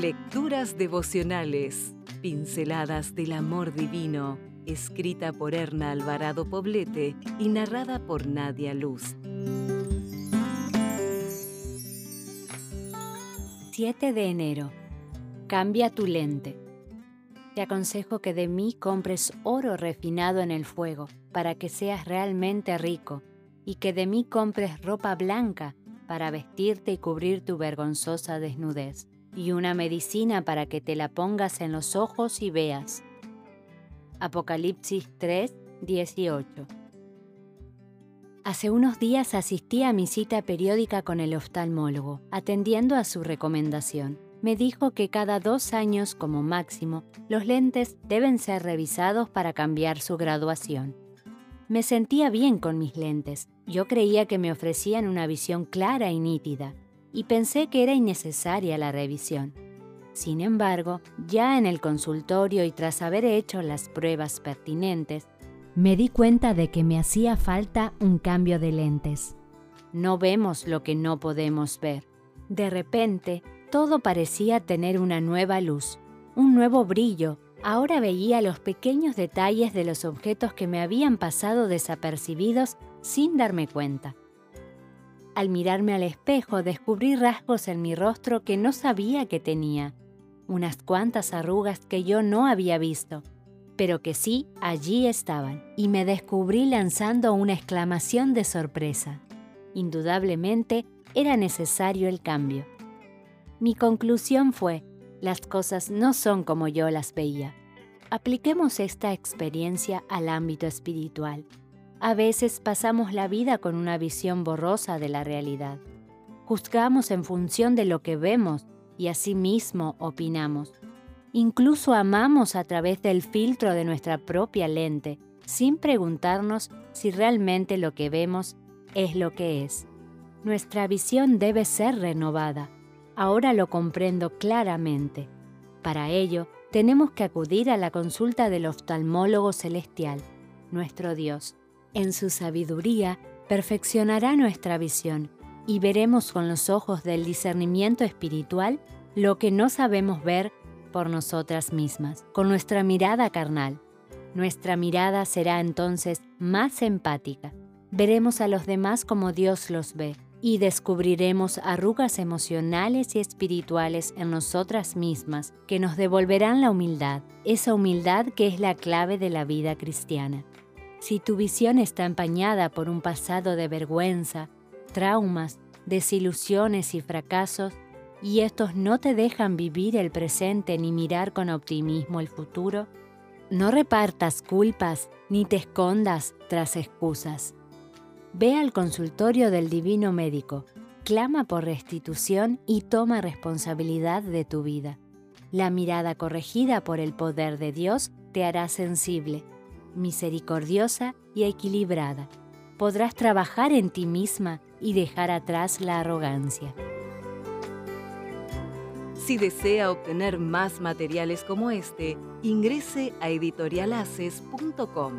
Lecturas devocionales, pinceladas del amor divino, escrita por Erna Alvarado Poblete y narrada por Nadia Luz. 7 de enero. Cambia tu lente. Te aconsejo que de mí compres oro refinado en el fuego, para que seas realmente rico, y que de mí compres ropa blanca, para vestirte y cubrir tu vergonzosa desnudez y una medicina para que te la pongas en los ojos y veas. Apocalipsis 3, 18. Hace unos días asistí a mi cita periódica con el oftalmólogo, atendiendo a su recomendación. Me dijo que cada dos años como máximo los lentes deben ser revisados para cambiar su graduación. Me sentía bien con mis lentes. Yo creía que me ofrecían una visión clara y nítida, y pensé que era innecesaria la revisión. Sin embargo, ya en el consultorio y tras haber hecho las pruebas pertinentes, me di cuenta de que me hacía falta un cambio de lentes. No vemos lo que no podemos ver. De repente, todo parecía tener una nueva luz, un nuevo brillo. Ahora veía los pequeños detalles de los objetos que me habían pasado desapercibidos sin darme cuenta. Al mirarme al espejo descubrí rasgos en mi rostro que no sabía que tenía, unas cuantas arrugas que yo no había visto, pero que sí allí estaban, y me descubrí lanzando una exclamación de sorpresa. Indudablemente era necesario el cambio. Mi conclusión fue, las cosas no son como yo las veía. Apliquemos esta experiencia al ámbito espiritual. A veces pasamos la vida con una visión borrosa de la realidad. Juzgamos en función de lo que vemos y asimismo opinamos. Incluso amamos a través del filtro de nuestra propia lente, sin preguntarnos si realmente lo que vemos es lo que es. Nuestra visión debe ser renovada. Ahora lo comprendo claramente. Para ello, tenemos que acudir a la consulta del oftalmólogo celestial, nuestro Dios en su sabiduría, perfeccionará nuestra visión y veremos con los ojos del discernimiento espiritual lo que no sabemos ver por nosotras mismas, con nuestra mirada carnal. Nuestra mirada será entonces más empática. Veremos a los demás como Dios los ve y descubriremos arrugas emocionales y espirituales en nosotras mismas que nos devolverán la humildad, esa humildad que es la clave de la vida cristiana. Si tu visión está empañada por un pasado de vergüenza, traumas, desilusiones y fracasos, y estos no te dejan vivir el presente ni mirar con optimismo el futuro, no repartas culpas ni te escondas tras excusas. Ve al consultorio del Divino Médico, clama por restitución y toma responsabilidad de tu vida. La mirada corregida por el poder de Dios te hará sensible misericordiosa y equilibrada. Podrás trabajar en ti misma y dejar atrás la arrogancia. Si desea obtener más materiales como este, ingrese a editorialaces.com.